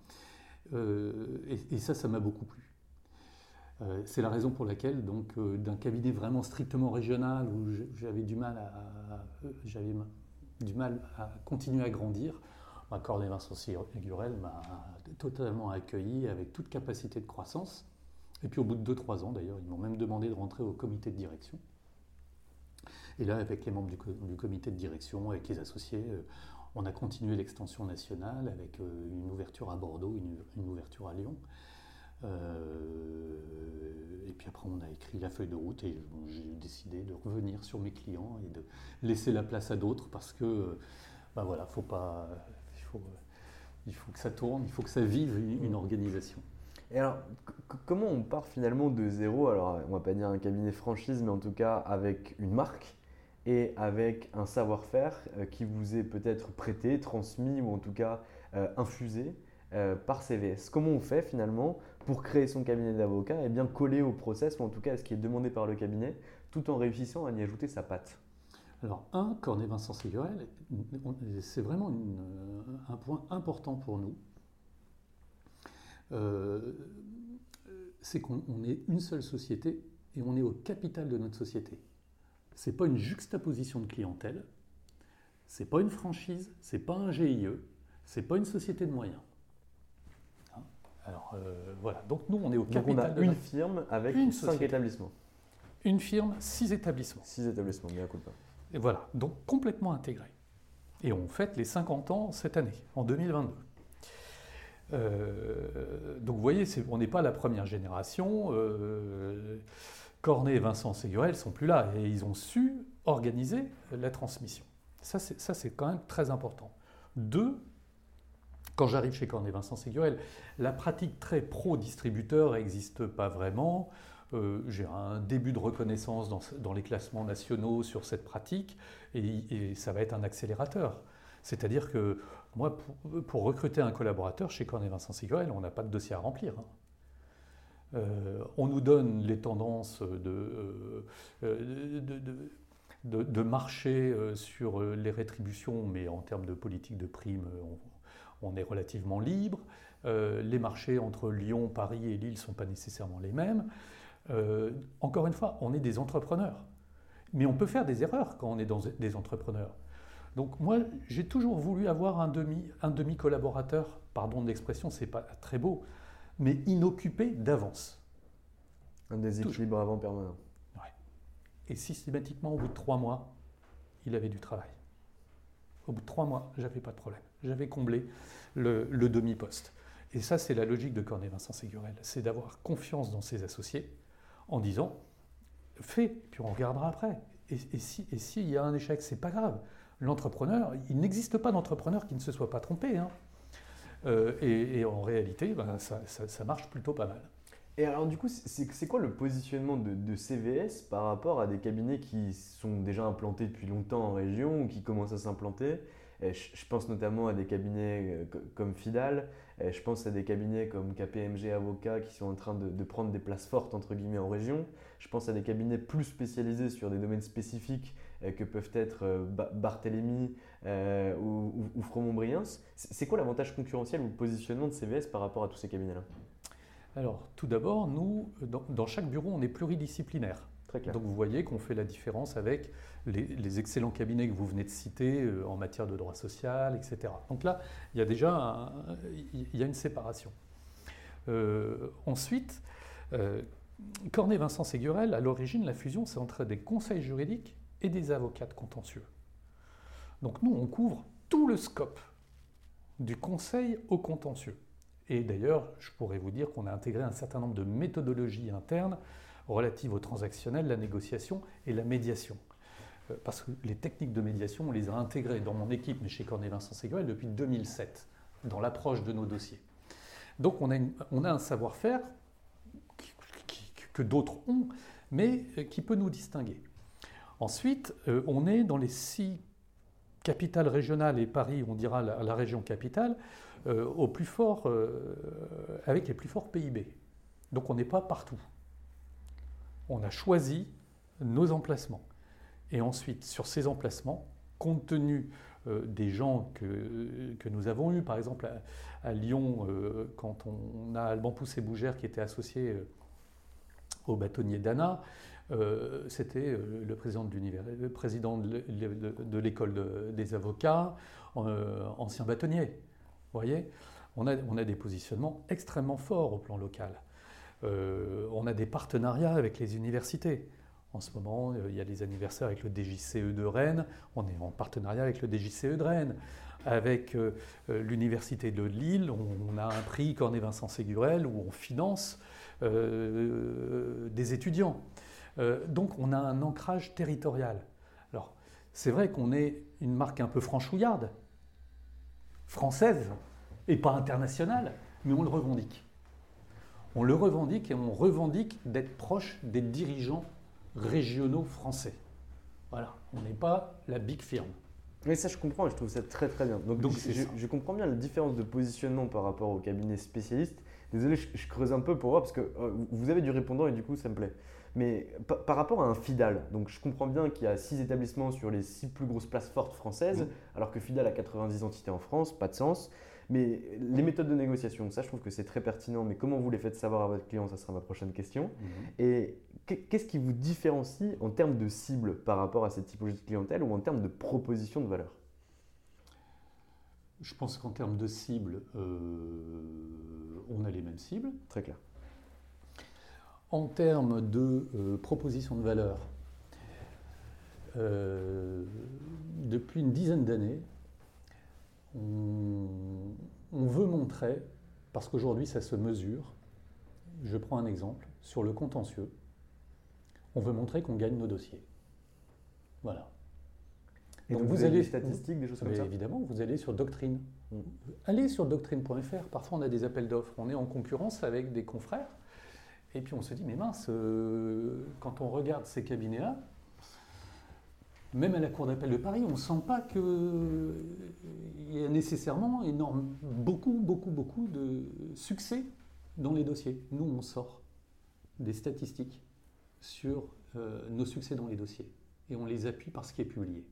et, ça, ça m'a beaucoup plu. Euh, c'est la raison pour laquelle, donc, euh, d'un cabinet vraiment strictement régional où j'avais du mal à, j'avais du mal à continuer à grandir, Cornet Vincent Gurel m'a totalement accueilli avec toute capacité de croissance. Et puis au bout de 2-3 ans d'ailleurs, ils m'ont même demandé de rentrer au comité de direction. Et là, avec les membres du, comité de direction, avec les associés, euh, on a continué l'extension nationale avec une ouverture à Bordeaux, une ouverture à Lyon. Euh, et puis après, on a écrit la feuille de route et j'ai décidé de revenir sur mes clients et de laisser la place à d'autres parce que, ben voilà, faut pas, il faut, que ça tourne, il faut que ça vive une organisation.
Et alors, comment on part finalement de zéro? Alors, on va pas dire un cabinet franchise, mais en tout cas avec une marque et avec un savoir-faire euh, qui vous est peut-être prêté, transmis ou en tout cas infusé par CVS. Comment on fait finalement pour créer son cabinet d'avocat et bien coller au process, ou en tout cas à ce qui est demandé par le cabinet, tout en réussissant à y ajouter sa patte
alors, un, Cornet Vincent Ségurel, c'est vraiment un point important pour nous. Euh, c'est qu'on est une seule société et on est au capital de notre société. Ce n'est pas une juxtaposition de clientèle, c'est pas une franchise, c'est pas un GIE, c'est pas une société de moyens. Alors euh, voilà, donc nous on est au capital.
Donc on a une firme avec une cinq établissements.
Une firme, six établissements.
Six établissements, bien coup
Et voilà, donc complètement intégré. Et on fête les 50 ans cette année, en 2022. Euh, donc vous voyez, on n'est pas la première génération. Euh, Cornet et Vincent Ségurel sont plus là et ils ont su organiser la transmission. Ça, c'est quand même très important. Deux, quand j'arrive chez Cornet Vincent Ségurel, la pratique très pro-distributeur n'existe pas vraiment. Euh, j'ai un début de reconnaissance dans, les classements nationaux sur cette pratique et, ça va être un accélérateur. C'est-à-dire que moi, pour, recruter un collaborateur chez Cornet Vincent Ségurel, on n'a pas de dossier à remplir. Hein. Euh, on nous donne les tendances de, euh, de, marché sur les rétributions, mais en termes de politique de primes, on, est relativement libre. Euh, les marchés entre Lyon, Paris et Lille ne sont pas nécessairement les mêmes. Euh, encore une fois, on est des entrepreneurs. Mais on peut faire des erreurs quand on est dans des entrepreneurs. Donc moi, j'ai toujours voulu avoir un demi, un demi collaborateur, pardon de l'expression, c'est pas très beau, mais inoccupé d'avance.
Un déséquilibre avant permanent.
Et systématiquement, au bout de trois mois, il avait du travail. Au bout de trois mois, j'avais pas de problème. J'avais comblé le, demi-poste. Et ça, c'est la logique de Cornet Vincent Ségurel. C'est d'avoir confiance dans ses associés en disant fais, puis on regardera après. Et, et s'il si y a un échec, c'est pas grave. L'entrepreneur, il n'existe pas d'entrepreneur qui ne se soit pas trompé. Hein. Euh, et, en réalité, ben, ça marche plutôt pas mal.
Et alors du coup, c'est quoi le positionnement de, CVS par rapport à des cabinets qui sont déjà implantés depuis longtemps en région ou qui commencent à s'implanter? Je, pense notamment à des cabinets euh, comme Fidal, je pense à des cabinets comme KPMG Avocats qui sont en train de, prendre des places fortes entre guillemets en région. Je pense à des cabinets plus spécialisés sur des domaines spécifiques que peuvent être Barthélemy ou, ou, Fromont-Briens. C'est quoi l'avantage concurrentiel ou le positionnement de CVS par rapport à tous ces cabinets-là?
Alors, tout d'abord, nous, dans, chaque bureau, on est pluridisciplinaire. Donc vous voyez qu'on fait la différence avec les, excellents cabinets que vous venez de citer en matière de droit social, etc. Donc là, il y a déjà il y a une séparation. ensuite, Cornet Vincent Ségurel, à l'origine, la fusion, c'est entre des conseils juridiques et des avocats de contentieux. Donc nous, on couvre tout le scope du conseil au contentieux. Et d'ailleurs, je pourrais vous dire qu'on a intégré un certain nombre de méthodologies internes relatives au transactionnel, la négociation et la médiation. Euh, parce que les techniques de médiation, on les a intégrées dans mon équipe, mais chez Cornet Vincent Ségurel, depuis 2007, dans l'approche de nos dossiers. Donc on a, un savoir-faire que d'autres ont, mais euh, qui peut nous distinguer. Ensuite, euh, on est dans les six capitales régionales et Paris, on dira la, région capitale, au plus fort, avec les plus forts PIB. Donc on n'est pas partout. On a choisi nos emplacements. Et ensuite, sur ces emplacements, compte tenu des gens que, nous avons eus, par exemple à, Lyon, quand on a Alban Poussé-Bougère qui était associé au bâtonnier d'Anna, euh, c'était euh, le président de le président de l'école des avocats, euh, ancien bâtonnier. Vous voyez? On a, on a, des positionnements extrêmement forts au plan local. On a des partenariats avec les universités. En ce moment, il y a des anniversaires avec le DJCE de Rennes. On est en partenariat avec le DJCE de Rennes. Avec l'Université de Lille, on, a un prix Cornet-Vincent Ségurel où on finance euh, des étudiants. Euh, donc on a un ancrage territorial. Alors c'est vrai qu'on est une marque un peu franchouillarde, française, et pas internationale, mais on le revendique. On le revendique et on revendique d'être proche des dirigeants régionaux français. Voilà, on n'est pas la big firm.
Mais ça, je comprends et je trouve ça très très bien. Donc, je, je, comprends bien la différence de positionnement par rapport au cabinet spécialiste Désolé, je, creuse un peu pour voir parce que euh, vous avez du répondant et du coup ça me plaît. Mais par rapport à un FIDAL, donc je comprends bien qu'il y a 6 établissements sur les 6 plus grosses places fortes françaises, alors que FIDAL a 90 entités en France, pas de sens. Mais les méthodes de négociation, ça je trouve que c'est très pertinent, mais comment vous les faites savoir à votre client, ça sera ma prochaine question. Mhm. Et qu'est-ce qui vous différencie en termes de cible par rapport à cette typologie de clientèle ou en termes de proposition de valeur?
Je pense qu'en termes de cible, euh, on a les mêmes cibles.
Très clair.
En termes de euh, proposition de valeur, euh, depuis une dizaine d'années, on, veut montrer, parce qu'aujourd'hui ça se mesure, je prends un exemple, sur le contentieux, on veut montrer qu'on gagne nos dossiers. Voilà.
donc, vous, avez des statistiques, des choses comme ça
Évidemment, vous allez sur Doctrine. Mm. Allez sur doctrine.fr, parfois on a des appels d'offres, on est en concurrence avec des confrères, et puis on se dit, mais mince, euh, quand on regarde ces cabinets-là, même à la Cour d'appel de Paris, on ne sent pas qu'il y a nécessairement énorme, beaucoup, beaucoup, beaucoup de succès dans les dossiers. Nous, on sort des statistiques sur euh, nos succès dans les dossiers et on les appuie par ce qui est publié.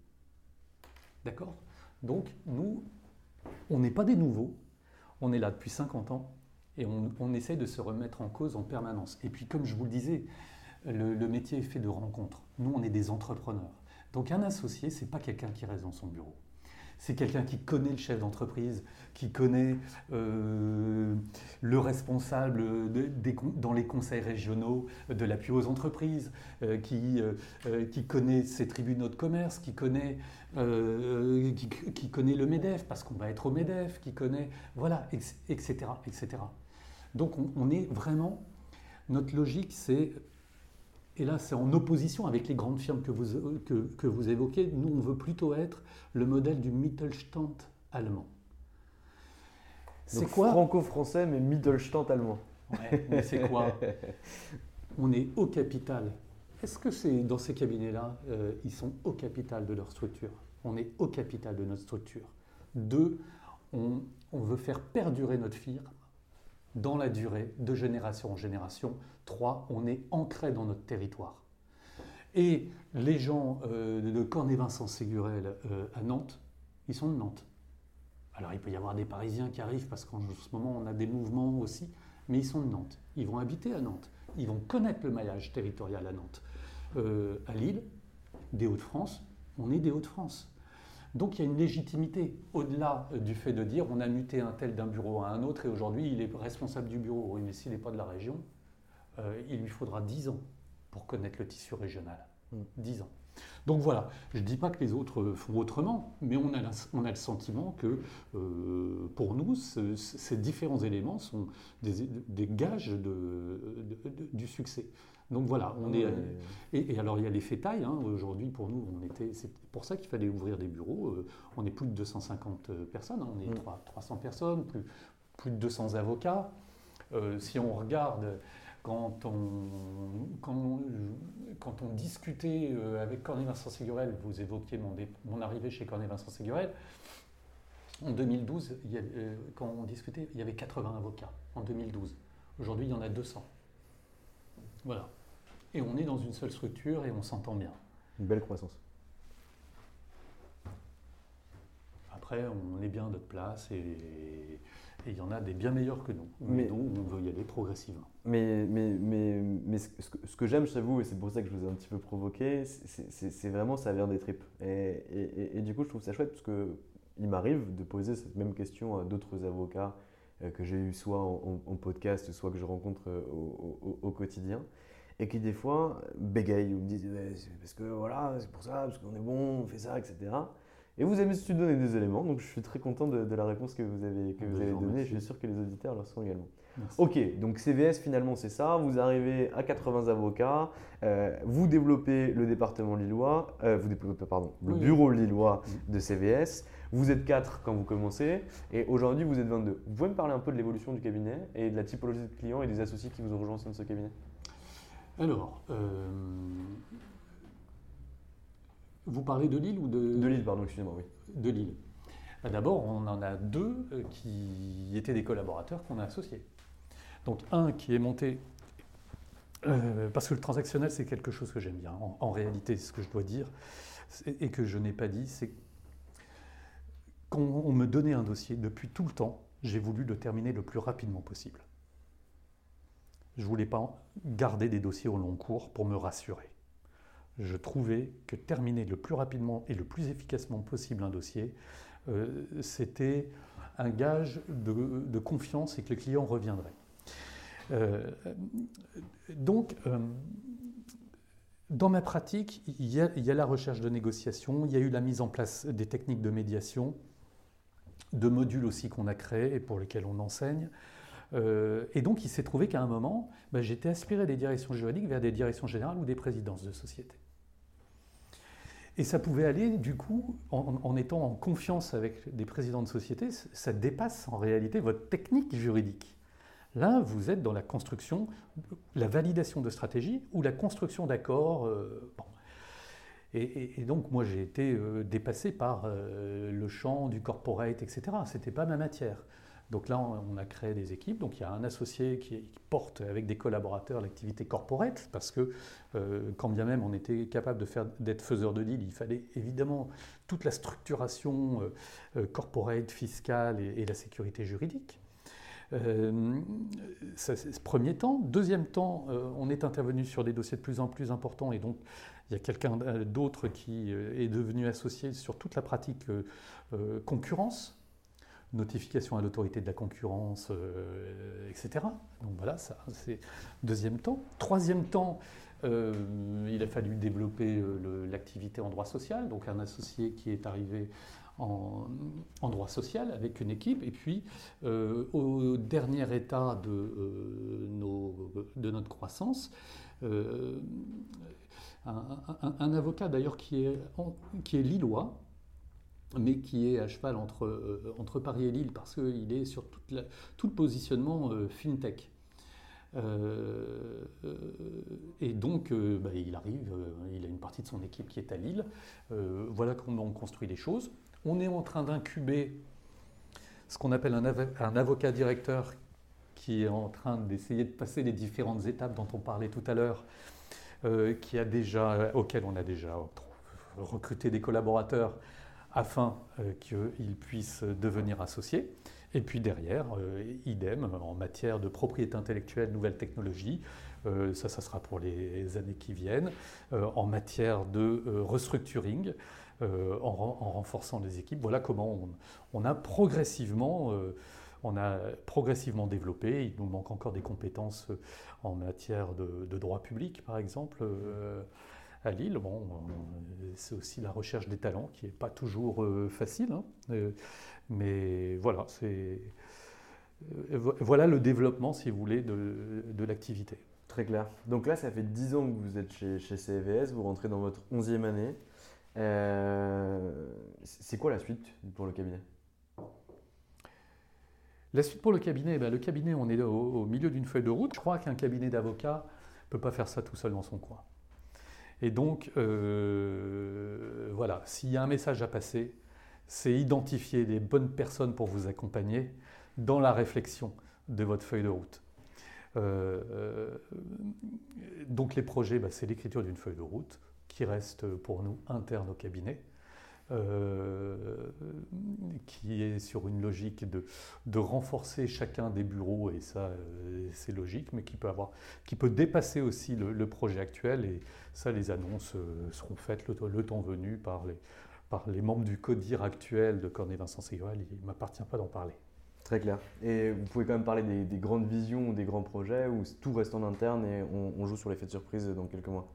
D'accord? Donc, nous, on n'est pas des nouveaux, on est là depuis 50 ans et on, on, essaye de se remettre en cause en permanence. Et puis, comme je vous le disais, le, le métier est fait de rencontres. Nous, on est des entrepreneurs. Donc, un associé, c'est pas quelqu'un qui reste dans son bureau c'est quelqu'un qui connaît le chef d'entreprise, qui connaît euh, le responsable dans les conseils régionaux de l'appui aux entreprises, euh, qui, euh, qui, connaît ses tribunaux de commerce, qui connaît, qui, connaît le MEDEF, parce qu'on va être au MEDEF, qui connaît, voilà, etc. etc. Donc on est vraiment, notre logique c'est et là, c'est en opposition avec les grandes firmes que vous, que, vous évoquez. Nous, on veut plutôt être le modèle du Mittelstand allemand.
C'est quoi Franco-français, mais Mittelstand allemand.
Ouais, mais c'est quoi On est au capital. Est-ce que c'est dans ces cabinets-là, euh, ils sont au capital de leur structure? On est au capital de notre structure. Deux, on, on veut faire perdurer notre firme dans la durée, de génération en génération. Trois, on est ancré dans notre territoire. Et les gens de Cornet-Vincent-Ségurel à Nantes, ils sont de Nantes. Alors il peut y avoir des Parisiens qui arrivent parce qu'en ce moment on a des mouvements aussi, mais ils sont de Nantes. Ils vont habiter à Nantes. Ils vont connaître le maillage territorial à Nantes. à Lille, des Hauts-de-France, on est des Hauts-de-France. Donc il y a une légitimité au-delà du fait de dire on a muté un tel d'un bureau à un autre et aujourd'hui il est responsable du bureau. Oui, mais s'il n'est pas de la région, euh, il lui faudra 10 ans pour connaître le tissu régional. 10 mm. ans. Donc voilà, je ne dis pas que les autres font autrement, mais on a, on a le sentiment que euh, pour nous, ces différents éléments sont des, gages de, du succès. Donc voilà, on est. Et, alors il y a les fétailles. Hein, aujourd'hui, pour nous, on était. C'est pour ça qu'il fallait ouvrir des bureaux. Euh, on est plus de 250 personnes. Hein, on est 300 mm. personnes, plus, plus de 200 avocats. Euh, si on regarde quand on, quand, quand on discutait euh, avec Corné Vincent Ségurel, vous évoquiez mon, mon arrivée chez Corné Vincent Ségurel, en 2012, quand on discutait, il y avait 80 avocats en 2012. Aujourd'hui, il y en a 200. Voilà et on est dans une seule structure et on s'entend bien.
Une belle croissance.
Après, on est bien à notre place et il y en a des bien meilleurs que nous. Mais nous, on veut y aller progressivement.
Mais, mais, mais, mais ce que, j'aime chez vous, et c'est pour ça que je vous ai un petit peu provoqué, c'est vraiment ça vient des tripes. Et, et, et, du coup, je trouve ça chouette parce qu'il m'arrive de poser cette même question à d'autres avocats euh, que j'ai eu soit en, podcast, soit que je rencontre euh, au, au quotidien et qui des fois bégayent ou me disent parce que voilà, c'est pour ça, parce qu'on est bon, on fait ça, etc. Et vous avez su donner des éléments, donc je suis très content de, la réponse que vous avez, que vous avez donnée. Je suis sûr que les auditeurs le sont également. Ok, donc CVS finalement c'est ça. Vous arrivez à 80 avocats, euh, vous développez le département lillois, euh, vous développez pardon le bureau lillois de CVS. Vous êtes 4 quand vous commencez et aujourd'hui vous êtes 22. Vous pouvez me parler un peu de l'évolution du cabinet et de la typologie de clients et des associés qui vous ont rejoint au sein de ce cabinet?
Alors, euh, vous parlez de Lille ou de...
De Lille, pardon, excusez-moi, oui.
De Lille. Bah, d'abord, on en a deux euh, qui étaient des collaborateurs qu'on a associés. Donc un qui est monté, euh, parce que le transactionnel, c'est quelque chose que j'aime bien. En, en, réalité, ce que je dois dire, et que je n'ai pas dit, c'est quand on me donnait un dossier, depuis tout le temps, j'ai voulu le terminer le plus rapidement possible. Je ne voulais pas garder des dossiers au long cours pour me rassurer. Je trouvais que terminer le plus rapidement et le plus efficacement possible un dossier, euh, c'était un gage de, confiance et que le client reviendrait. Euh, donc, euh, dans ma pratique, il y, a, il y, a, la recherche de négociation, il y a eu la mise en place des techniques de médiation, de modules aussi qu'on a créés et pour lesquels on enseigne. Euh, et donc, il s'est trouvé qu'à un moment, bah, j'étais aspiré des directions juridiques vers des directions générales ou des présidences de société. Et ça pouvait aller, du coup, en, étant en confiance avec des présidents de société, ça dépasse en réalité votre technique juridique. Là, vous êtes dans la construction, la validation de stratégie ou la construction d'accords. Euh, et, donc, moi, j'ai été euh, dépassé par le champ du corporate, etc. Ce n'était pas ma matière. Donc là, on a créé des équipes. Donc il y a un associé qui, porte avec des collaborateurs l'activité corporate, parce que euh, quand bien même on était capable d'être faiseur de deal, il fallait évidemment toute la structuration euh, euh, corporate, fiscale et, la sécurité juridique. ce premier temps. Deuxième temps, on est intervenu sur des dossiers de plus en plus importants et donc il y a quelqu'un d'autre qui est devenu associé sur toute la pratique concurrence notification à l'autorité de la concurrence, euh, etc. Donc voilà, ça c'est deuxième temps. Troisième temps, euh, il a fallu développer euh, l'activité en droit social, donc un associé qui est arrivé en, droit social avec une équipe, et puis au dernier état de, notre croissance, un, avocat d'ailleurs qui est lillois, mais qui est à cheval entre, euh, entre Paris et Lille, parce qu'il est sur tout le positionnement euh, fintech. Euh, et donc, bah, il arrive, il a une partie de son équipe qui est à Lille. voilà comment on construit les choses. On est en train d'incuber ce qu'on appelle un, un, avocat directeur qui est en train d'essayer de passer les différentes étapes dont on parlait tout à l'heure qui auquel on a déjà recruté des collaborateurs afin qu'ils puissent devenir associés. Et puis derrière, idem, en matière de propriété intellectuelle, nouvelles technologies, ça, ça sera pour les années qui viennent, en matière de restructuring, euh, en, renforçant les équipes. Voilà comment on, a progressivement euh, on a progressivement développé. Il nous manque encore des compétences euh, en matière de, droit public, par exemple, à Lille. Bon, c'est aussi la recherche des talents qui n'est pas toujours facile. Hein. mais voilà, c'est voilà le développement, si vous voulez, de, l'activité.
Très clair. Donc là, ça fait 10 ans que vous êtes chez, chez CVS, vous rentrez dans votre 11e année. Euh, c'est quoi la suite pour le cabinet?
La suite pour le cabinet, ben, le cabinet, on est au, milieu d'une feuille de route. Je crois qu'un cabinet d'avocats ne peut pas faire ça tout seul dans son coin. Et donc, euh, voilà, s'il y a un message à passer, c'est identifier les bonnes personnes pour vous accompagner dans la réflexion de votre feuille de route. Euh, donc les projets, ben, c'est l'écriture d'une feuille de route qui reste pour nous interne au cabinet, euh, qui est sur une logique de, de, renforcer chacun des bureaux, et ça euh, c'est logique, mais qui peut, avoir, qui peut dépasser aussi le, projet actuel, et ça les annonces euh, seront faites le, temps venu par les, par les membres du CODIR actuel de Cornet Vincent Ségural, il ne m'appartient pas d'en parler.
Très clair. Et vous pouvez quand même parler des, grandes visions ou des grands projets où tout reste en interne et on, on joue sur l'effet de surprise dans quelques mois?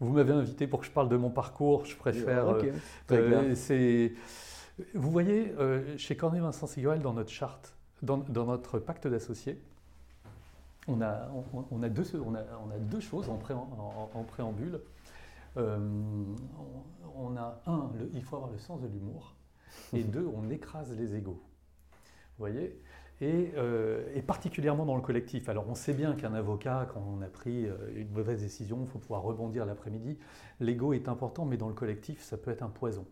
Vous m'avez invité pour que je parle de mon parcours, je préfère. Euh, euh, vous voyez, euh, chez Cornet Vincent Siguel, dans notre charte, dans, notre pacte d'associés, on a, on, a deux, on, a, on a deux choses en, en, préambule. on a un, il faut avoir le sens de l'humour, et deux, on écrase les égaux. Vous voyez euh, et, particulièrement dans le collectif. Alors on sait bien qu'un avocat, quand on a pris euh, une mauvaise décision, il faut pouvoir rebondir l'après-midi. L'ego est important, mais dans le collectif, ça peut être un poison.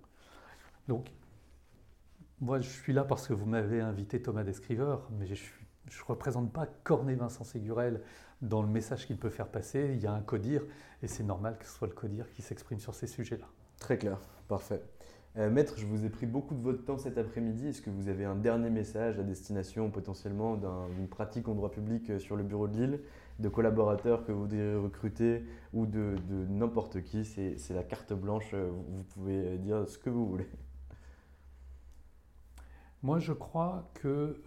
Donc, moi je suis là parce que vous m'avez invité Thomas Descriveur, mais je ne représente pas Cornet Vincent Ségurel dans le message qu'il peut faire passer. Il y a un codir, et c'est normal que ce soit le codir qui s'exprime sur ces sujets-là.
Très clair, parfait. Euh, maître, je vous ai pris beaucoup de votre temps cet après-midi. Est-ce que vous avez un dernier message à destination potentiellement d'une pratique en droit public euh, sur le bureau de Lille, de collaborateurs que vous voudriez recruter ou de, n'importe qui? C'est la carte blanche, euh, vous pouvez dire ce que vous voulez.
Moi, je crois que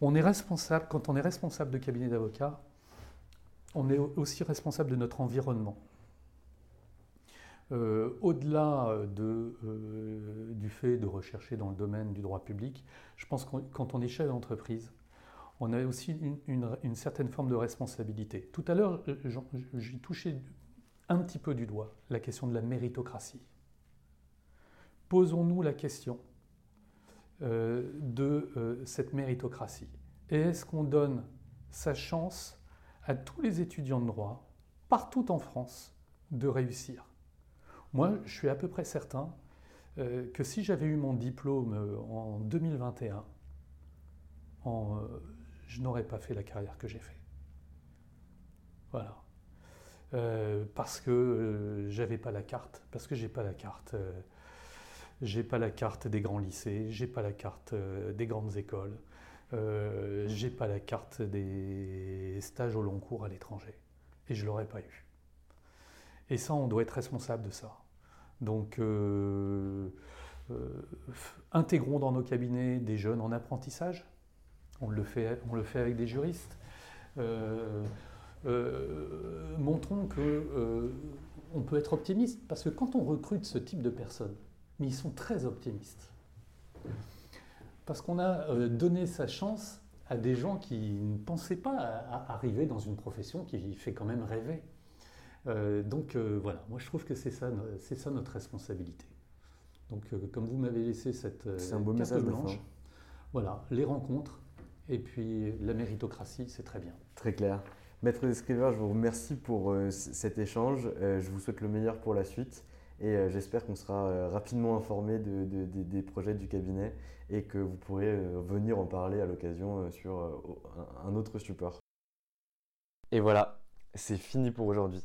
on est responsable, quand on est responsable de cabinet d'avocat, on est aussi responsable de notre environnement. Euh, au-delà euh, du fait de rechercher dans le domaine du droit public, je pense que quand on est chef d'entreprise, on a aussi une, certaine forme de responsabilité. Tout à l'heure, euh, j'ai touché un petit peu du doigt la question de la méritocratie. Posons-nous la question de cette méritocratie. Est-ce qu'on donne sa chance à tous les étudiants de droit, partout en France, de réussir? Moi, je suis à peu près certain euh, que si j'avais eu mon diplôme euh, en 2021, en, euh, je n'aurais pas fait la carrière que j'ai fait. Voilà. parce que j'avais pas la carte, parce que j'ai pas la carte. j'ai pas la carte des grands lycées, j'ai pas la carte des grandes écoles, j'ai pas la carte des stages au long cours à l'étranger. Et je l'aurais pas eu. Et ça, on doit être responsable de ça. Donc, euh, euh, intégrons dans nos cabinets des jeunes en apprentissage. On le fait, avec des juristes. Euh, montrons que on peut être optimiste parce que quand on recrute ce type de personnes, mais ils sont très optimistes, parce qu'on a donné sa chance à des gens qui ne pensaient pas arriver dans une profession qui fait quand même rêver. Euh, donc euh, voilà, moi je trouve que c'est ça, c'est ça notre responsabilité. Donc euh, comme vous m'avez laissé cette
un beau message blanche,
voilà, les rencontres et puis la méritocratie, c'est très bien.
Très clair. Maître Descriveur, je vous remercie pour cet échange. je vous souhaite le meilleur pour la suite. Et j'espère qu'on sera rapidement informé des projets du cabinet et que vous pourrez venir en parler à l'occasion sur un autre support. Et voilà, c'est fini pour aujourd'hui.